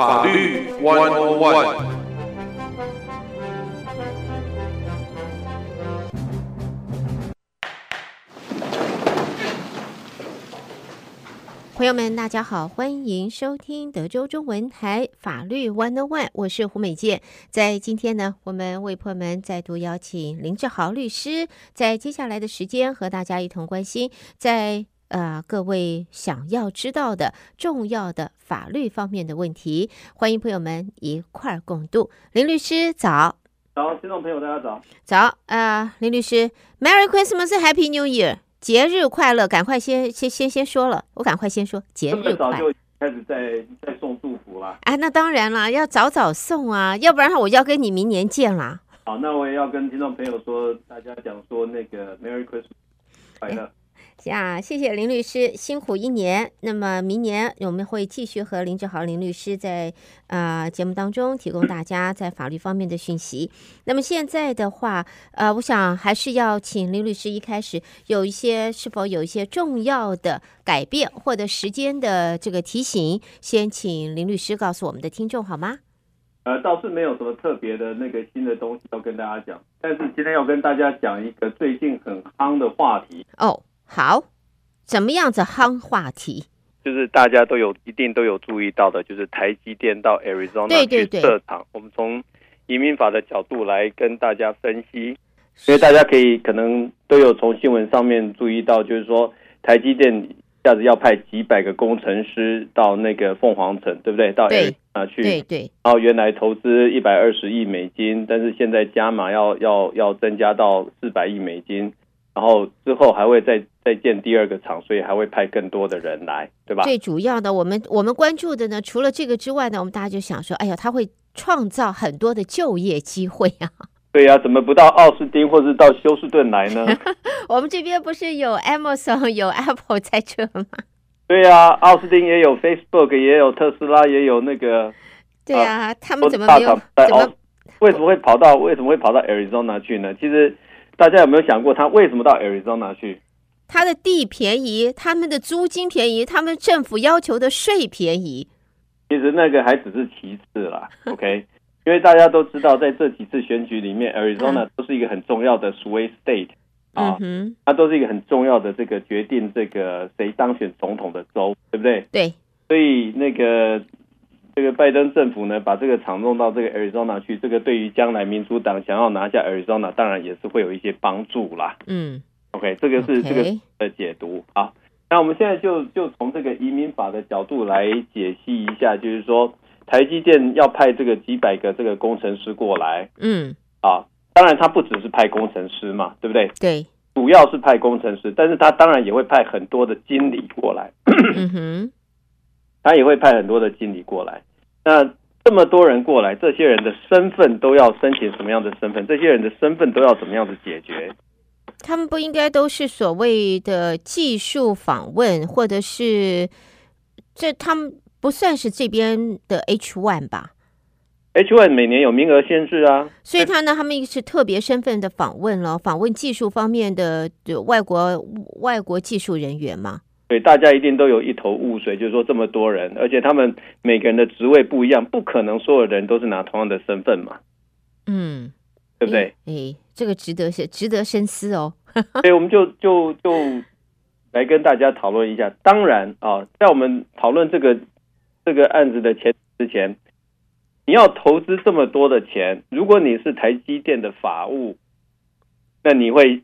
法律 One On One。朋友们，大家好，欢迎收听德州中文台法律 One On One，我是胡美健。在今天呢，我们为朋友们再度邀请林志豪律师，在接下来的时间和大家一同关心在呃各位想要知道的重要的法律方面的问题。欢迎朋友们一块儿共度。林律师早，早，听众朋友大家早，早啊、呃，林律师，Merry Christmas，Happy New Year。节日快乐！赶快先先先先说了，我赶快先说节日快乐。早就开始在在送祝福了。哎，那当然了，要早早送啊，要不然我要跟你明年见啦。好，那我也要跟听众朋友说，大家讲说那个 Merry Christmas，快乐。啊，谢谢林律师辛苦一年。那么明年我们会继续和林志豪林律师在啊、呃、节目当中提供大家在法律方面的讯息。那么现在的话，呃，我想还是要请林律师一开始有一些是否有一些重要的改变或者时间的这个提醒，先请林律师告诉我们的听众好吗？呃，倒是没有什么特别的那个新的东西要跟大家讲，但是今天要跟大家讲一个最近很夯的话题哦。好，怎么样子夯话题？就是大家都有一定都有注意到的，就是台积电到 Arizona 去设厂。我们从移民法的角度来跟大家分析，因为大家可以可能都有从新闻上面注意到，就是说台积电一下子要派几百个工程师到那个凤凰城，对不对？到 Arizona 去，对对。然后原来投资一百二十亿美金，但是现在加码要要要增加到四百亿美金。然后之后还会再再建第二个厂，所以还会派更多的人来，对吧？最主要的，我们我们关注的呢，除了这个之外呢，我们大家就想说，哎呀，他会创造很多的就业机会啊。对呀、啊，怎么不到奥斯汀或是到休斯顿来呢？我们这边不是有 Amazon 有 Apple 在这吗？对呀、啊，奥斯汀也有 Facebook，也有特斯拉，也有那个。对呀、啊，他们怎么没有？怎么？为什么会跑到为什么会跑到 Arizona 去呢？其实。大家有没有想过，他为什么到 Arizona 去？他的地便宜，他们的租金便宜，他们政府要求的税便宜。其实那个还只是其次啦，OK？因为大家都知道，在这几次选举里面，Arizona 都是一个很重要的 swing state 啊，它都是一个很重要的这个决定这个谁当选总统的州，对不对？对。所以那个。这个拜登政府呢，把这个厂弄到这个 Arizona 去，这个对于将来民主党想要拿下 Arizona，当然也是会有一些帮助啦。嗯，OK，这个是这个的解读。啊，那我们现在就就从这个移民法的角度来解析一下，就是说台积电要派这个几百个这个工程师过来。嗯，啊，当然他不只是派工程师嘛，对不对？对，主要是派工程师，但是他当然也会派很多的经理过来。嗯哼。他也会派很多的经理过来，那这么多人过来，这些人的身份都要申请什么样的身份？这些人的身份都要怎么样子解决？他们不应该都是所谓的技术访问，或者是这他们不算是这边的 H one 吧？H one 每年有名额限制啊，所以他呢，他们是特别身份的访问了，访问技术方面的外国外国技术人员嘛。对，大家一定都有一头雾水，就是说这么多人，而且他们每个人的职位不一样，不可能所有人都是拿同样的身份嘛。嗯，对不对？哎，这个值得深值得深思哦。所以我们就就就来跟大家讨论一下。当然啊，在我们讨论这个这个案子的前之前，你要投资这么多的钱，如果你是台积电的法务，那你会。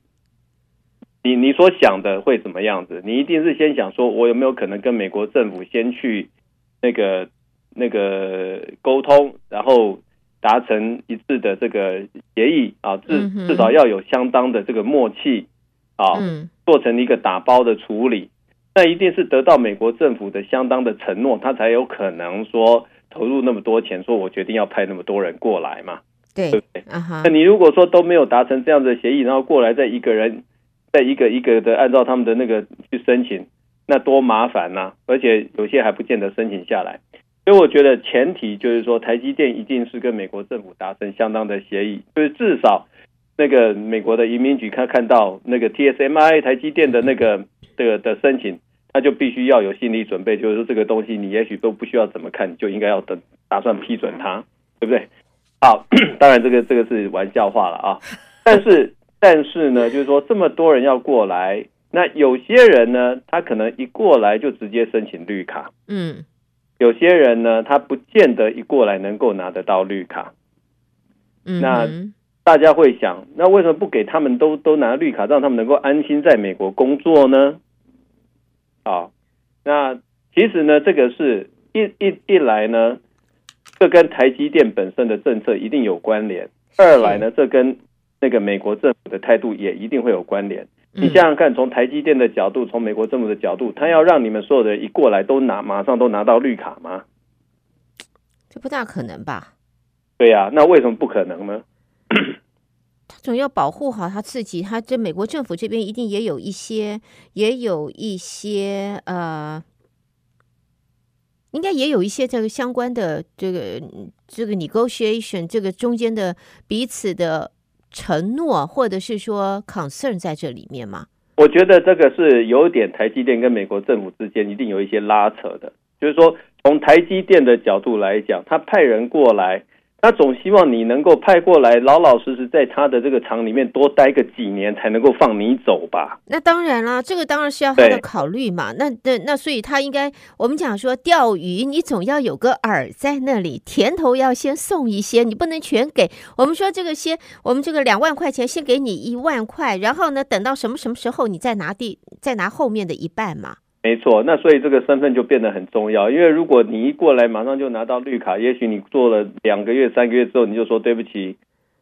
你你所想的会怎么样子？你一定是先想说，我有没有可能跟美国政府先去那个那个沟通，然后达成一致的这个协议啊，至至少要有相当的这个默契啊，做成一个打包的处理。那一定是得到美国政府的相当的承诺，他才有可能说投入那么多钱，说我决定要派那么多人过来嘛，对，对不对？那你如果说都没有达成这样的协议，然后过来再一个人。再一个一个的按照他们的那个去申请，那多麻烦呐、啊！而且有些还不见得申请下来。所以我觉得前提就是说，台积电一定是跟美国政府达成相当的协议，就是至少那个美国的移民局看看到那个 TSMI 台积电的那个的的申请，他就必须要有心理准备，就是说这个东西你也许都不需要怎么看，就应该要等打算批准它，对不对？好，当然这个这个是玩笑话了啊，但是但是呢，就是说这么多人要过来，那有些人呢，他可能一过来就直接申请绿卡，嗯，有些人呢，他不见得一过来能够拿得到绿卡，嗯，那。大家会想，那为什么不给他们都都拿绿卡，让他们能够安心在美国工作呢？啊，那其实呢，这个是一一一来呢，这跟台积电本身的政策一定有关联；二来呢，这跟那个美国政府的态度也一定会有关联。你想想看，从台积电的角度，从美国政府的角度，他要让你们所有的人一过来都拿，马上都拿到绿卡吗？这不大可能吧？对呀，那为什么不可能呢？他总要保护好他自己，他这美国政府这边一定也有一些，也有一些呃，应该也有一些这个相关的这个这个 negotiation，这个中间的彼此的承诺，或者是说 concern 在这里面吗？我觉得这个是有点台积电跟美国政府之间一定有一些拉扯的，就是说从台积电的角度来讲，他派人过来。他总希望你能够派过来，老老实实在他的这个厂里面多待个几年，才能够放你走吧？那当然了，这个当然是要他的考虑嘛。那那那，所以他应该，我们讲说钓鱼，你总要有个饵在那里，甜头要先送一些，你不能全给。我们说这个先，我们这个两万块钱先给你一万块，然后呢，等到什么什么时候你再拿第再拿后面的一半嘛。没错，那所以这个身份就变得很重要，因为如果你一过来马上就拿到绿卡，也许你做了两个月、三个月之后，你就说对不起，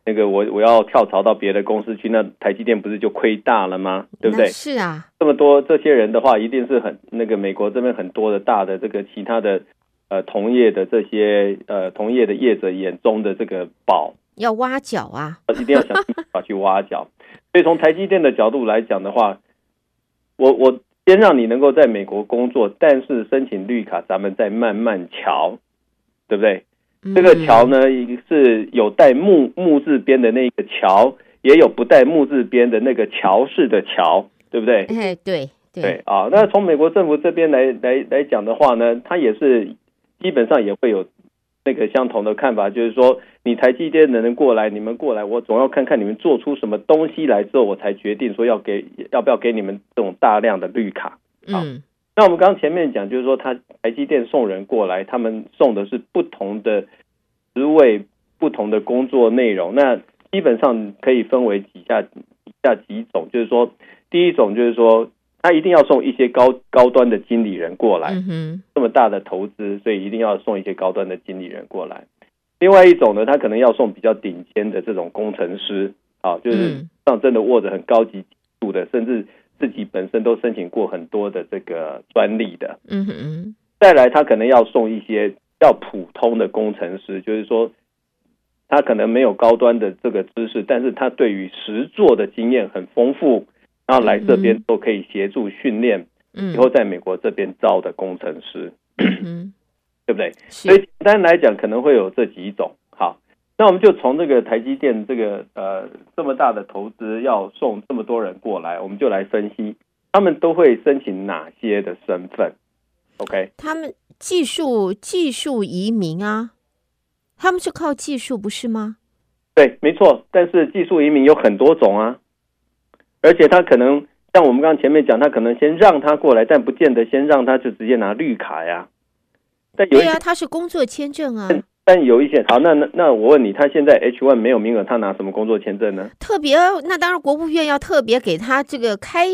那个我我要跳槽到别的公司去，那台积电不是就亏大了吗？对不对？是啊，这么多这些人的话，一定是很那个美国这边很多的大的这个其他的呃同业的这些呃同业的业者眼中的这个宝，要挖角啊，一定要想办法去挖角。所以从台积电的角度来讲的话，我我。先让你能够在美国工作，但是申请绿卡，咱们再慢慢瞧，对不对？嗯、这个桥呢，是有带木木字边的那个桥，也有不带木字边的那个桥式的桥，对不对？哎，对对，对啊。那从美国政府这边来来来讲的话呢，它也是基本上也会有。那个相同的看法就是说，你台积电的人过来，你们过来，我总要看看你们做出什么东西来之后，我才决定说要给要不要给你们这种大量的绿卡。嗯，那我们刚刚前面讲，就是说，他台积电送人过来，他们送的是不同的职位、不同的工作内容。那基本上可以分为以下以下几种，就是说，第一种就是说。他一定要送一些高高端的经理人过来，嗯，这么大的投资，所以一定要送一些高端的经理人过来。另外一种呢，他可能要送比较顶尖的这种工程师，啊，就是上真的握着很高级度的，甚至自己本身都申请过很多的这个专利的，嗯哼。再来，他可能要送一些比较普通的工程师，就是说他可能没有高端的这个知识，但是他对于实作的经验很丰富。然后来这边都可以协助训练，以后在美国这边招的工程师，嗯，对不对？所以简单来讲，可能会有这几种。好，那我们就从这个台积电这个呃这么大的投资要送这么多人过来，我们就来分析他们都会申请哪些的身份。OK，他们技术技术移民啊，他们是靠技术不是吗？对，没错。但是技术移民有很多种啊。而且他可能像我们刚刚前面讲，他可能先让他过来，但不见得先让他就直接拿绿卡呀。对啊，他是工作签证啊。但有一些好，那那那我问你，他现在 H one 没有名额，他拿什么工作签证呢？特别，那当然国务院要特别给他这个开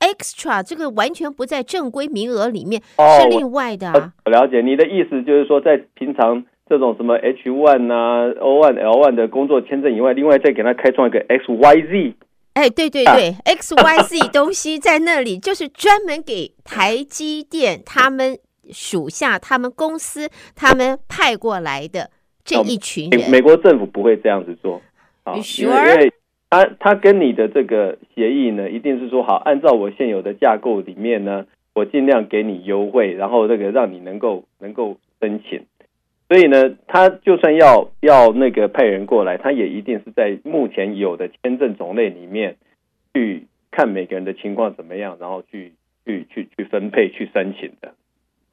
extra，这个完全不在正规名额里面，哦、是另外的啊。我了解你的意思，就是说在平常这种什么 H one 啊、O one、L one 的工作签证以外，另外再给他开创一个 XYZ。哎，对对对，X Y Z 东西在那里，就是专门给台积电他们属下、他们公司、他们派过来的这一群人。美国政府不会这样子做啊，Sure? 因为他他跟你的这个协议呢，一定是说好，按照我现有的架构里面呢，我尽量给你优惠，然后这个让你能够能够申请。所以呢，他就算要要那个派人过来，他也一定是在目前有的签证种类里面去看每个人的情况怎么样，然后去去去去分配去申请的。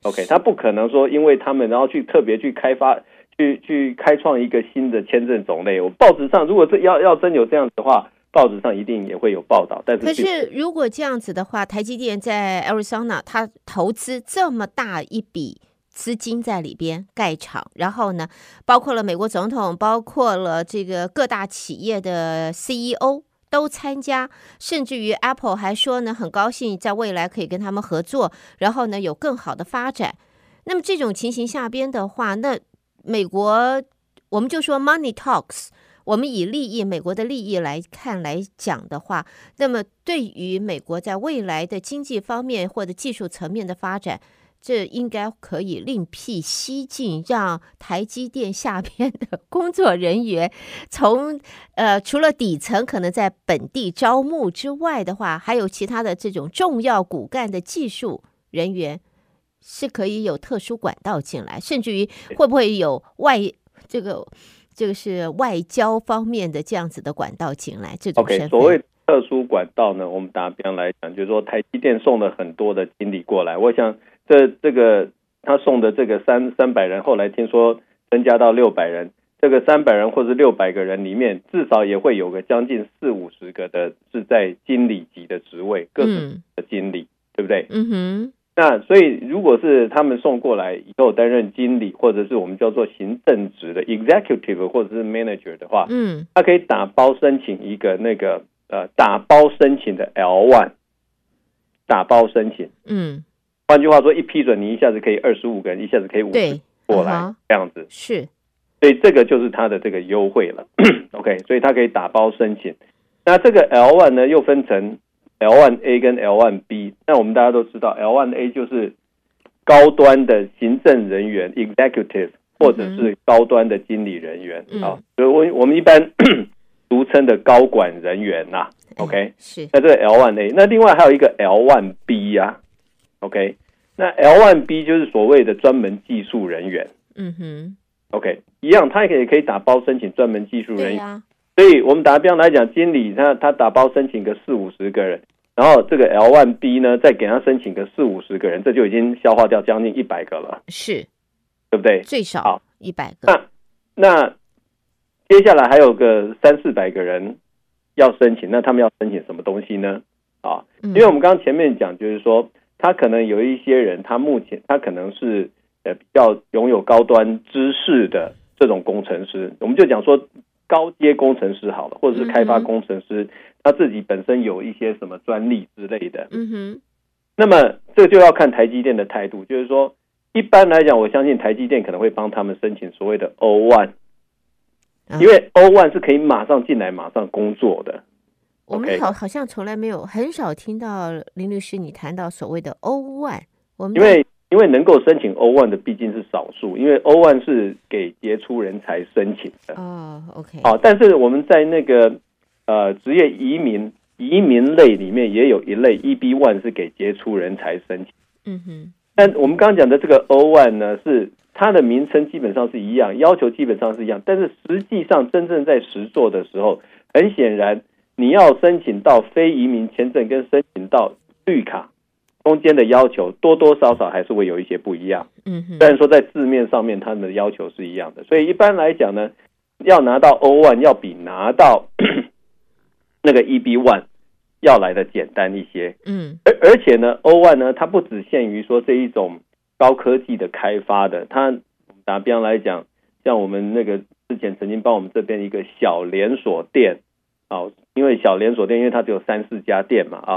OK，他不可能说因为他们然后去特别去开发去去开创一个新的签证种类。我报纸上如果这要要真有这样子的话，报纸上一定也会有报道。但是可是如果这样子的话，台积电在 Arizona 它投资这么大一笔资金在里边盖厂，然后呢，包括了美国总统，包括了这个各大企业的 CEO。都参加，甚至于 Apple 还说呢，很高兴在未来可以跟他们合作，然后呢有更好的发展。那么这种情形下边的话，那美国我们就说 Money Talks，我们以利益美国的利益来看来讲的话，那么对于美国在未来的经济方面或者技术层面的发展。这应该可以另辟蹊径，让台积电下边的工作人员从呃，除了底层可能在本地招募之外的话，还有其他的这种重要骨干的技术人员是可以有特殊管道进来，甚至于会不会有外这个这个是外交方面的这样子的管道进来？这种。Okay, 所谓特殊管道呢，我们打比方来讲，就是说台积电送了很多的经理过来，我想。这这个他送的这个三三百人，后来听说增加到六百人。这个三百人或者六百个人里面，至少也会有个将近四五十个的是在经理级的职位，各种的经理，嗯、对不对？嗯哼。那所以，如果是他们送过来以后担任经理，或者是我们叫做行政职的 executive 或者是 manager 的话，嗯，他可以打包申请一个那个呃打包申请的 L one，打包申请，嗯。换句话说，一批准你一下子可以二十五个人，一下子可以五十过来，嗯、这样子是，所以这个就是它的这个优惠了。OK，所以它可以打包申请。那这个 L one 呢，又分成 L one A 跟 L one B。那我们大家都知道，L one A 就是高端的行政人员 （executive） 或者是高端的经理人员啊，所以我我们一般 俗称的高管人员呐、啊。OK，嗯、是。那这个 L one A，那另外还有一个 L one B 呀、啊。OK，那 L1B 就是所谓的专门技术人员。嗯哼，OK，一样，他也可以打包申请专门技术人员。啊、所以我们打比方来讲，经理他他打包申请个四五十个人，然后这个 L1B 呢再给他申请个四五十个人，这就已经消化掉将近一百个了。是，对不对？最少一百个。那那接下来还有个三四百个人要申请，那他们要申请什么东西呢？啊，因为我们刚刚前面讲就是说。他可能有一些人，他目前他可能是呃比较拥有高端知识的这种工程师，我们就讲说高阶工程师好了，或者是开发工程师，他自己本身有一些什么专利之类的。嗯哼。那么这就要看台积电的态度，就是说一般来讲，我相信台积电可能会帮他们申请所谓的 O one，因为 O one 是可以马上进来、马上工作的。我们好好像从来没有很少听到林律师你谈到所谓的 O1，我们因为因为能够申请 O1 的毕竟是少数，因为 O1 是给杰出人才申请的。哦，OK，好，但是我们在那个呃职业移民移民类里面也有一类 EB one 是给杰出人才申请。嗯哼，但我们刚刚讲的这个 O1 呢，是它的名称基本上是一样，要求基本上是一样，但是实际上真正在实做的时候，很显然。你要申请到非移民签证跟申请到绿卡中间的要求多多少少还是会有一些不一样。嗯哼，虽然说在字面上面他们的要求是一样的，所以一般来讲呢，要拿到 O1 要比拿到 那个 EB one 要来的简单一些。嗯，而而且呢，O1 呢，它不只限于说这一种高科技的开发的，它打比方来讲，像我们那个之前曾经帮我们这边一个小连锁店。哦，因为小连锁店，因为它只有三四家店嘛，啊、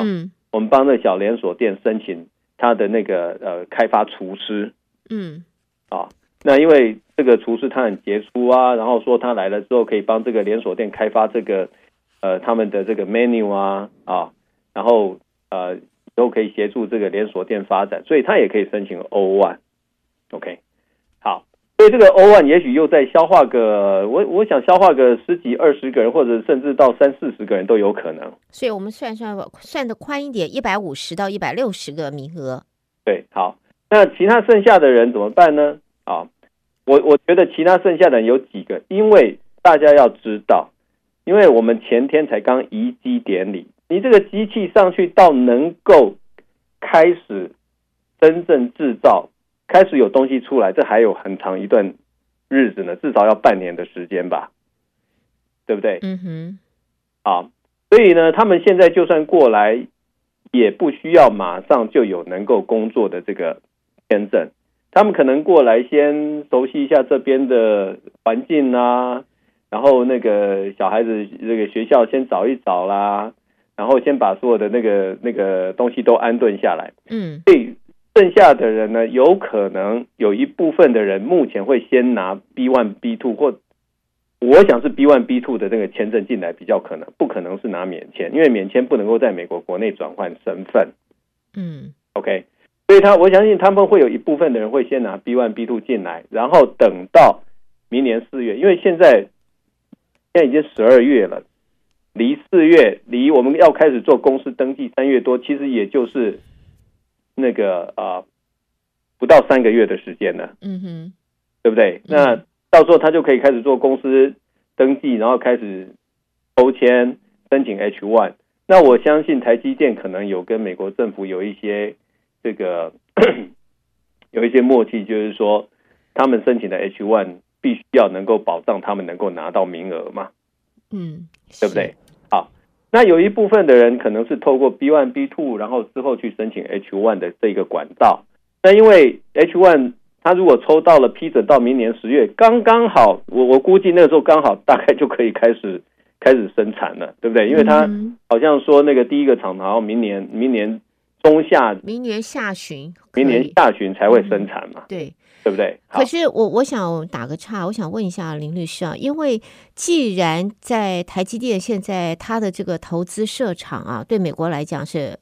我们帮那小连锁店申请他的那个呃开发厨师，嗯，啊、哦，那因为这个厨师他很杰出啊，然后说他来了之后可以帮这个连锁店开发这个呃他们的这个 menu 啊，啊、哦，然后呃都可以协助这个连锁店发展，所以他也可以申请 O1，OK。所以这个 one 也许又再消化个，我我想消化个十几二十个人，或者甚至到三四十个人都有可能。所以我们算算算的宽一点，一百五十到一百六十个名额。对，好，那其他剩下的人怎么办呢？啊，我我觉得其他剩下的人有几个，因为大家要知道，因为我们前天才刚移机典礼，你这个机器上去到能够开始真正制造，开始有东西出来，这还有很长一段日子呢，至少要半年的时间吧，对不对？嗯哼，啊，所以呢，他们现在就算过来，也不需要马上就有能够工作的这个签证，他们可能过来先熟悉一下这边的环境啊，然后那个小孩子这个学校先找一找啦，然后先把所有的那个那个东西都安顿下来，嗯，所以。剩下的人呢，有可能有一部分的人目前会先拿 B one B two 或我想是 B one B two 的那个签证进来比较可能，不可能是拿免签，因为免签不能够在美国国内转换身份。嗯，OK，所以他我相信他们会有一部分的人会先拿 B one B two 进来，然后等到明年四月，因为现在现在已经十二月了，离四月离我们要开始做公司登记三月多，其实也就是。那个啊、呃，不到三个月的时间呢，嗯哼，对不对？那到时候他就可以开始做公司登记，然后开始抽签申请 H one。那我相信台积电可能有跟美国政府有一些这个 有一些默契，就是说他们申请的 H one 必须要能够保障他们能够拿到名额嘛，嗯，对不对？那有一部分的人可能是透过 B one B two，然后之后去申请 H one 的这个管道。那因为 H one，他如果抽到了批准到明年十月，刚刚好，我我估计那个时候刚好大概就可以开始开始生产了，对不对？因为他好像说那个第一个厂，然后明年明年中下，明年下旬，明年下旬才会生产嘛，嗯、对。对不对？可是我我想打个岔，我想问一下林律师啊，因为既然在台积电现在它的这个投资设厂啊，对美国来讲是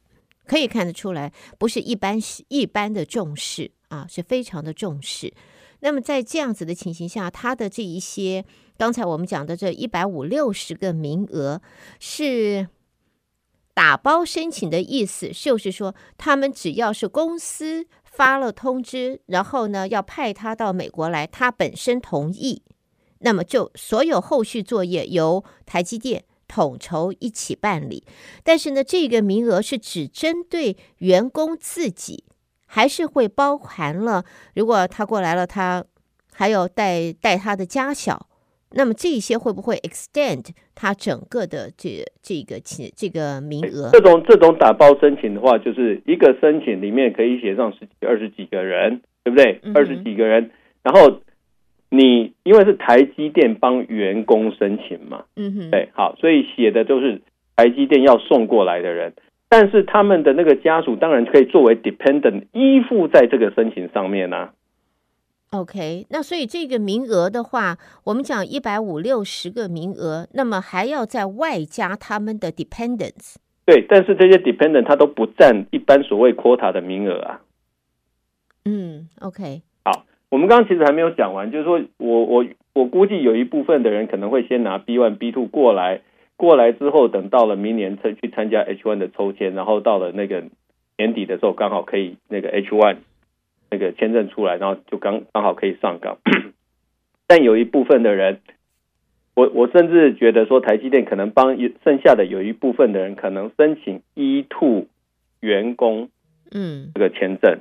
可以看得出来，不是一般一般的重视啊，是非常的重视。那么在这样子的情形下，它的这一些刚才我们讲的这一百五六十个名额是打包申请的意思，就是说他们只要是公司。发了通知，然后呢，要派他到美国来，他本身同意，那么就所有后续作业由台积电统筹一起办理。但是呢，这个名额是只针对员工自己，还是会包含了，如果他过来了，他还有带带他的家小。那么这些会不会 extend 它整个的这这个这个名额？这种这种打包申请的话，就是一个申请里面可以写上十几二十几个人，对不对？二十几个人，然后你因为是台积电帮员工申请嘛，嗯哼，对，好，所以写的都是台积电要送过来的人，但是他们的那个家属当然可以作为 dependent 依附在这个申请上面呢、啊。OK，那所以这个名额的话，我们讲一百五六十个名额，那么还要再外加他们的 dependents。对，但是这些 dependent 他都不占一般所谓 quota 的名额啊。嗯，OK。好，我们刚刚其实还没有讲完，就是说我我我估计有一部分的人可能会先拿 B one B two 过来，过来之后等到了明年去去参加 H one 的抽签，然后到了那个年底的时候，刚好可以那个 H one。那个签证出来，然后就刚刚好可以上岗。但有一部分的人，我我甚至觉得说，台积电可能帮剩下的有一部分的人，可能申请 E2 员工，嗯，这个签证。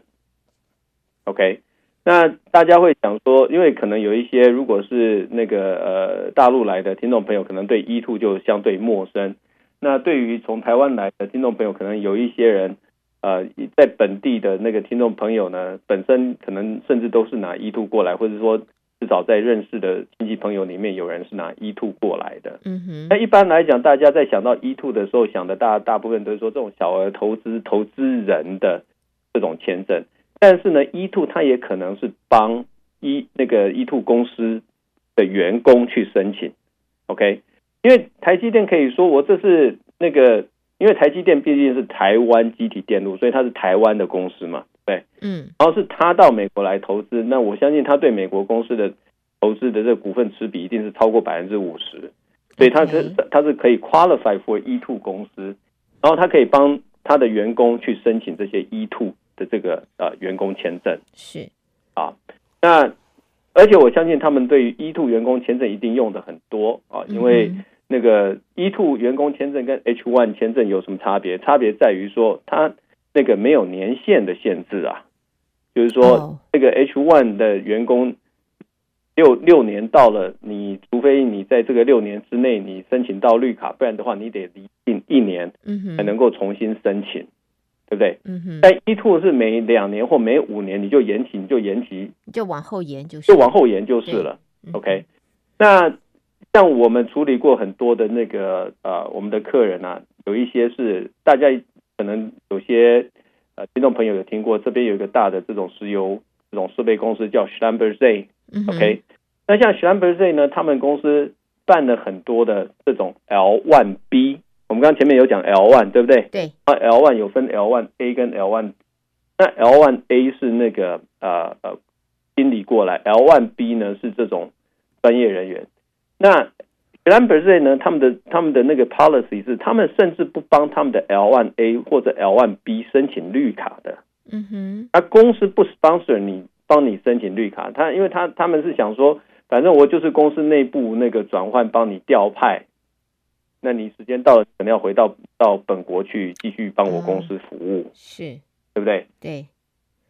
OK，那大家会想说，因为可能有一些如果是那个呃大陆来的听众朋友，可能对 E2 就相对陌生。那对于从台湾来的听众朋友，可能有一些人。呃，在本地的那个听众朋友呢，本身可能甚至都是拿 E two 过来，或者说至少在认识的亲戚朋友里面有人是拿 E two 过来的。嗯哼。那一般来讲，大家在想到 E two 的时候，想的大大部分都是说这种小额投资投资人的这种签证。但是呢，E two 它也可能是帮 E 那个 E two 公司的员工去申请。OK，因为台积电可以说我这是那个。因为台积电毕竟是台湾积体电路，所以它是台湾的公司嘛，对，嗯，然后是他到美国来投资，那我相信他对美国公司的投资的这个股份持比一定是超过百分之五十，所以他是他是可以 qualify for E two 公司，然后他可以帮他的员工去申请这些 E two 的这个呃员工签证，是。啊，那而且我相信他们对于 E two 员工签证一定用的很多啊，因为。嗯那个 E two 员工签证跟 H one 签证有什么差别？差别在于说，它那个没有年限的限制啊，就是说、哦、那个 H one 的员工六六年到了，你除非你在这个六年之内你申请到绿卡，不然的话你得离境一年才能够重新申请，嗯、对不对？嗯哼。但 E two 是每两年或每五年你就延期，你就延期，你就往后延就是，就往后延就是了。OK，那像我们处理过很多的那个呃，我们的客人啊，有一些是大家可能有些呃听众朋友有听过，这边有一个大的这种石油这种设备公司叫 Schlumberger。OK，那像 Schlumberger 呢，他们公司办了很多的这种 L1B，我们刚刚前面有讲 L1，对不对？对。啊，L1 有分 L1A 跟 L1，那 L1A 是那个呃呃。经理过来，L1B 呢是这种专业人员。那 Schlumberger 呢，他们的他们的那个 policy 是，他们甚至不帮他们的 L1A 或者 L1B 申请绿卡的。嗯哼，那公司不 sponsor 你，帮你申请绿卡，他因为他他们是想说，反正我就是公司内部那个转换，帮你调派。那你时间到了，可能要回到到本国去继续帮我公司服务，是对不对？对。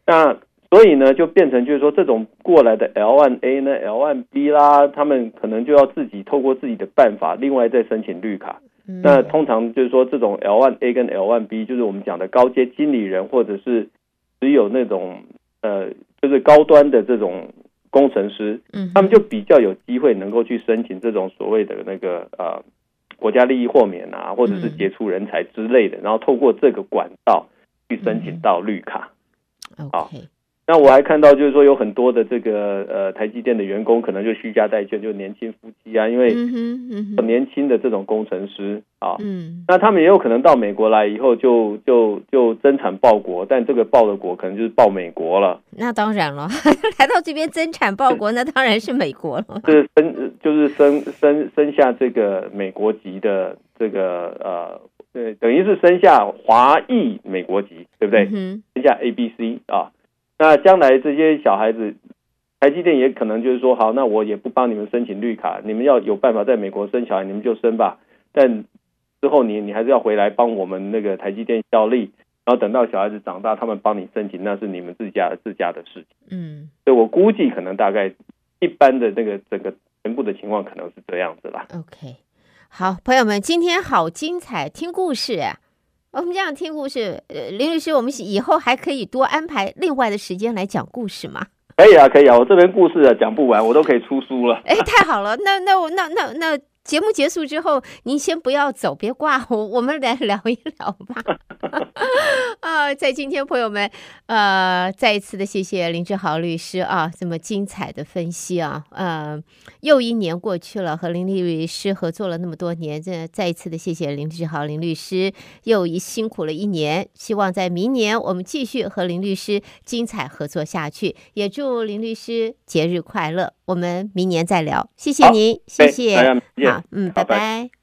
那所以呢，就变成就是说，这种过来的 L1A 呢，L1B 啦，他们可能就要自己透过自己的办法，另外再申请绿卡。嗯、那通常就是说，这种 L1A 跟 L1B，就是我们讲的高阶经理人，或者是只有那种呃，就是高端的这种工程师，嗯，他们就比较有机会能够去申请这种所谓的那个呃国家利益豁免啊，或者是杰出人才之类的，然后透过这个管道去申请到绿卡。嗯、好。那我还看到，就是说有很多的这个呃台积电的员工，可能就虚假带眷，就年轻夫妻啊，因为年轻的这种工程师啊，嗯，那他们也有可能到美国来以后就，就就就增产报国，但这个报的国可能就是报美国了。那当然了，来到这边增产报国，那当然是美国了。就是生就是生生生下这个美国籍的这个呃，对，等于是生下华裔美国籍，对不对？嗯、生下 A B C 啊。那将来这些小孩子，台积电也可能就是说，好，那我也不帮你们申请绿卡，你们要有办法在美国生小孩，你们就生吧。但之后你你还是要回来帮我们那个台积电效力，然后等到小孩子长大，他们帮你申请，那是你们自家自家的事情。嗯，所以我估计可能大概一般的那个整个全部的情况可能是这样子啦。OK，好，朋友们，今天好精彩，听故事啊。我们这样听故事，呃，林律师，我们以后还可以多安排另外的时间来讲故事吗？可以啊，可以啊，我这边故事啊讲不完，我都可以出书了。哎，太好了，那那我那那那。那那节目结束之后，您先不要走，别挂我，我们来聊一聊吧。啊，在今天，朋友们，呃，再一次的谢谢林志豪律师啊，这么精彩的分析啊，呃，又一年过去了，和林律师合作了那么多年，这再一次的谢谢林志豪林律师，又一辛苦了一年，希望在明年我们继续和林律师精彩合作下去，也祝林律师节日快乐。我们明年再聊，谢谢您，谢谢。好，嗯，拜拜。拜拜。